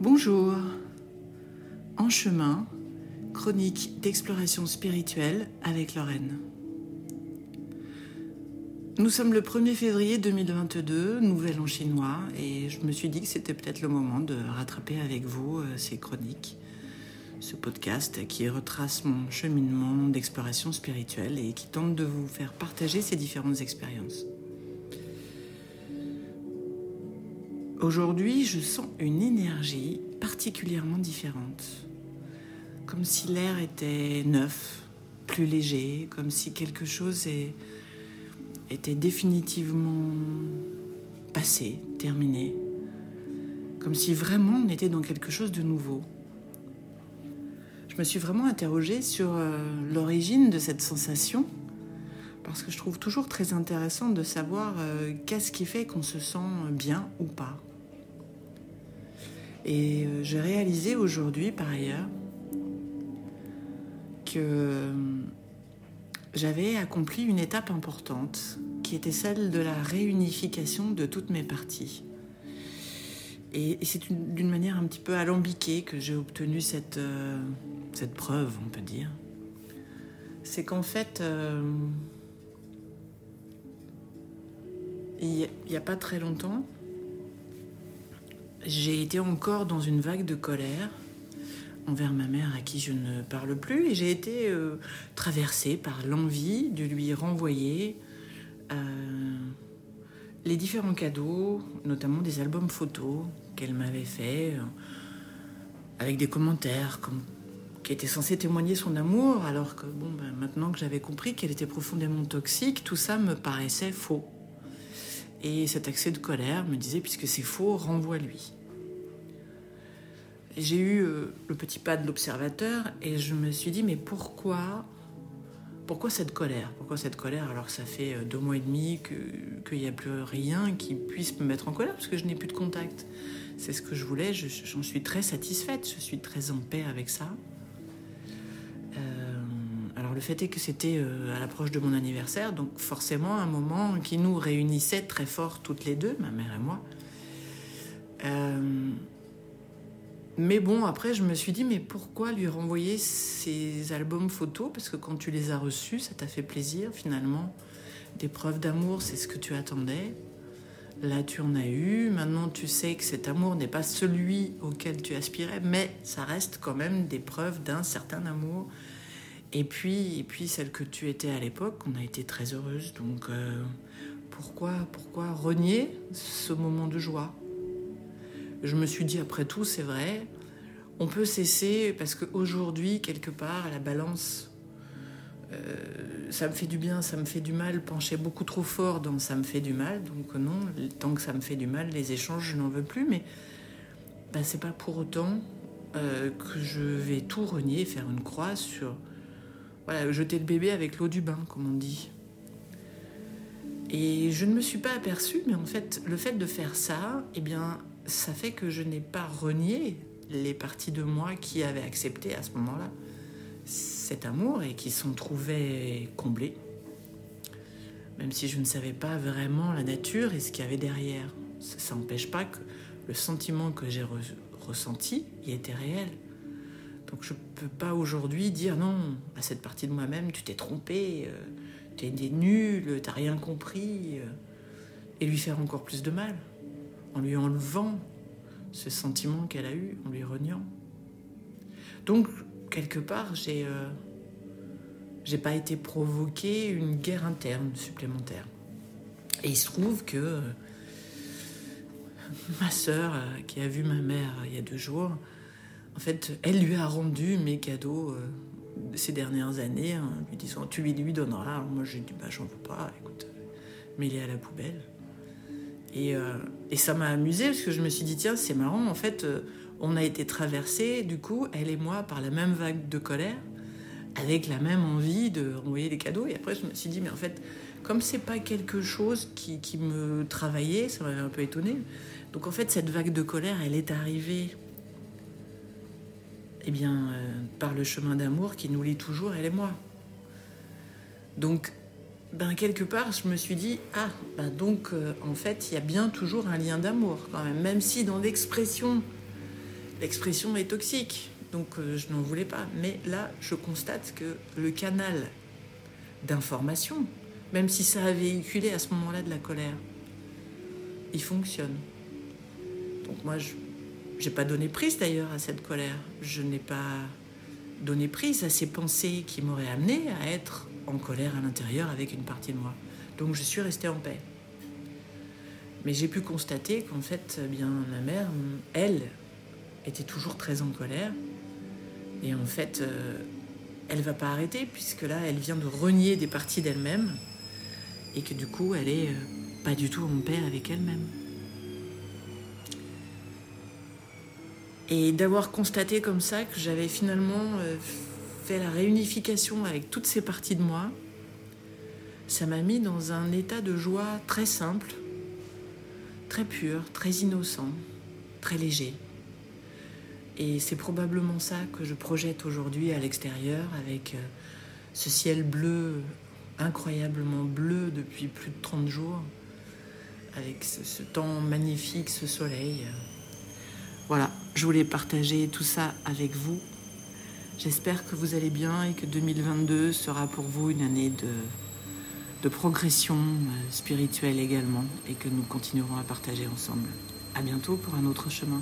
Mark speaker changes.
Speaker 1: Bonjour. En chemin, chronique d'exploration spirituelle avec Lorraine. Nous sommes le 1er février 2022, nouvel an chinois, et je me suis dit que c'était peut-être le moment de rattraper avec vous euh, ces chroniques, ce podcast qui retrace mon cheminement d'exploration spirituelle et qui tente de vous faire partager ces différentes expériences. Aujourd'hui, je sens une énergie particulièrement différente. Comme si l'air était neuf, plus léger, comme si quelque chose était définitivement passé, terminé. Comme si vraiment on était dans quelque chose de nouveau. Je me suis vraiment interrogée sur euh, l'origine de cette sensation parce que je trouve toujours très intéressant de savoir euh, qu'est-ce qui fait qu'on se sent bien ou pas. Et euh, j'ai réalisé aujourd'hui, par ailleurs, que euh, j'avais accompli une étape importante, qui était celle de la réunification de toutes mes parties. Et, c'est d'une manière un petit peu alambiquée que j'ai obtenu cette, euh, cette preuve, on peut dire. C'est qu'en fait, il n'y a pas très longtemps, j'ai été encore dans une vague de colère envers ma mère à qui je ne parle plus et j'ai été euh, traversée par l'envie de lui renvoyer euh, les différents cadeaux, notamment des albums photos qu'elle m'avait fait euh, avec des commentaires comme, qui étaient censés témoigner son amour alors que bon, ben, maintenant que j'avais compris qu'elle était profondément toxique, tout ça me paraissait faux. Et cet accès de colère me disait, puisque c'est faux, renvoie-lui. J'ai eu euh, le petit pas de l'observateur et je me suis dit, mais pourquoi, pourquoi cette colère? Pourquoi cette colère alors que ça fait euh, deux mois et demi qu'il n'y a plus rien qui puisse me mettre en colère parce que je n'ai plus de contact? C'est ce que je voulais, j'en suis très satisfaite, je suis très en paix avec ça. Le fait est que c'était euh, à l'approche de mon anniversaire, donc forcément un moment qui nous réunissait très fort toutes les deux, ma mère et moi. Euh, mais bon, après je me suis dit, mais pourquoi lui renvoyer ces albums photos? Parce que quand tu les as reçus, ça t'a fait plaisir finalement. Des preuves d'amour, c'est ce que tu attendais. Là, tu en as eu. Maintenant, tu sais que cet amour n'est pas celui auquel tu aspirais, mais ça reste quand même des preuves d'un certain amour et puis, et puis celle que tu étais à l'époque, on a été très heureuse. Donc euh, pourquoi, pourquoi renier ce moment de joie? Je me suis dit, après tout, c'est vrai, on peut cesser parce qu'aujourd'hui, quelque part, la balance, euh, ça me fait du bien, ça me fait du mal, pencher beaucoup trop fort dans ça me fait du mal. Donc non, tant que ça me fait du mal, les échanges, je n'en veux plus. Mais ben, c'est pas pour autant euh, que je vais tout renier, faire une croix sur jeter le bébé avec l'eau du bain, comme on dit. Et je ne me suis pas aperçue, mais en fait, le fait de faire ça, eh bien, ça fait que je n'ai pas renié les parties de moi qui avaient accepté à ce moment-là cet amour et qui sont trouvées comblées, même si je ne savais pas vraiment la nature et ce qu'il y avait derrière. Ça n'empêche pas que le sentiment que j'ai ressenti y était réel. Donc je ne peux pas aujourd'hui dire non à cette partie de moi-même, tu t'es trompé, euh, tu es nul, tu n'as rien compris, euh, et lui faire encore plus de mal, en lui enlevant ce sentiment qu'elle a eu, en lui reniant. Donc, quelque part, j'ai euh, pas été provoqué une guerre interne supplémentaire. Et il se trouve que ma sœur, qui a vu ma mère il y a deux jours, en fait, elle lui a rendu mes cadeaux euh, ces dernières années, hein, lui disant Tu lui, lui donneras. Moi, j'ai dit Bah, j'en veux pas, écoute, mets-les à la poubelle. Et, euh, et ça m'a amusé parce que je me suis dit Tiens, c'est marrant, en fait, euh, on a été traversés, du coup, elle et moi, par la même vague de colère, avec la même envie de renvoyer des cadeaux. Et après, je me suis dit Mais en fait, comme c'est pas quelque chose qui, qui me travaillait, ça m'avait un peu étonné. Donc en fait, cette vague de colère, elle est arrivée eh bien, euh, par le chemin d'amour qui nous lie toujours, elle et moi. Donc, ben, quelque part, je me suis dit, ah, ben, donc, euh, en fait, il y a bien toujours un lien d'amour, quand même. Même si dans l'expression l'expression est toxique, donc euh, je n'en voulais pas. Mais là, je constate que le canal d'information, même si ça a véhiculé à ce moment-là de la colère, il fonctionne. Donc moi, je n'ai pas donné prise d'ailleurs à cette colère. Je n'ai pas donné prise à ces pensées qui m'auraient amené à être en colère à l'intérieur avec une partie de moi. Donc je suis restée en paix. Mais j'ai pu constater qu'en fait, bien, ma mère, elle, était toujours très en colère. Et en fait, euh, elle va pas arrêter, puisque là, elle vient de renier des parties d'elle-même. Et que du coup, elle est euh, pas du tout en paix avec elle-même. Et d'avoir constaté comme ça que j'avais finalement euh, fait la réunification avec toutes ces parties de moi, ça m'a mis dans un état de joie très simple, très pur, très innocent, très léger. Et c'est probablement ça que je projette aujourd'hui à l'extérieur avec euh, ce ciel bleu, incroyablement bleu depuis plus de 30 jours, avec ce, ce temps magnifique, ce soleil. Voilà, je voulais partager tout ça avec vous. J'espère que vous allez bien et que 2022 sera pour vous une année de, progression euh, spirituelle également et que nous continuerons à partager ensemble. À bientôt pour un autre chemin.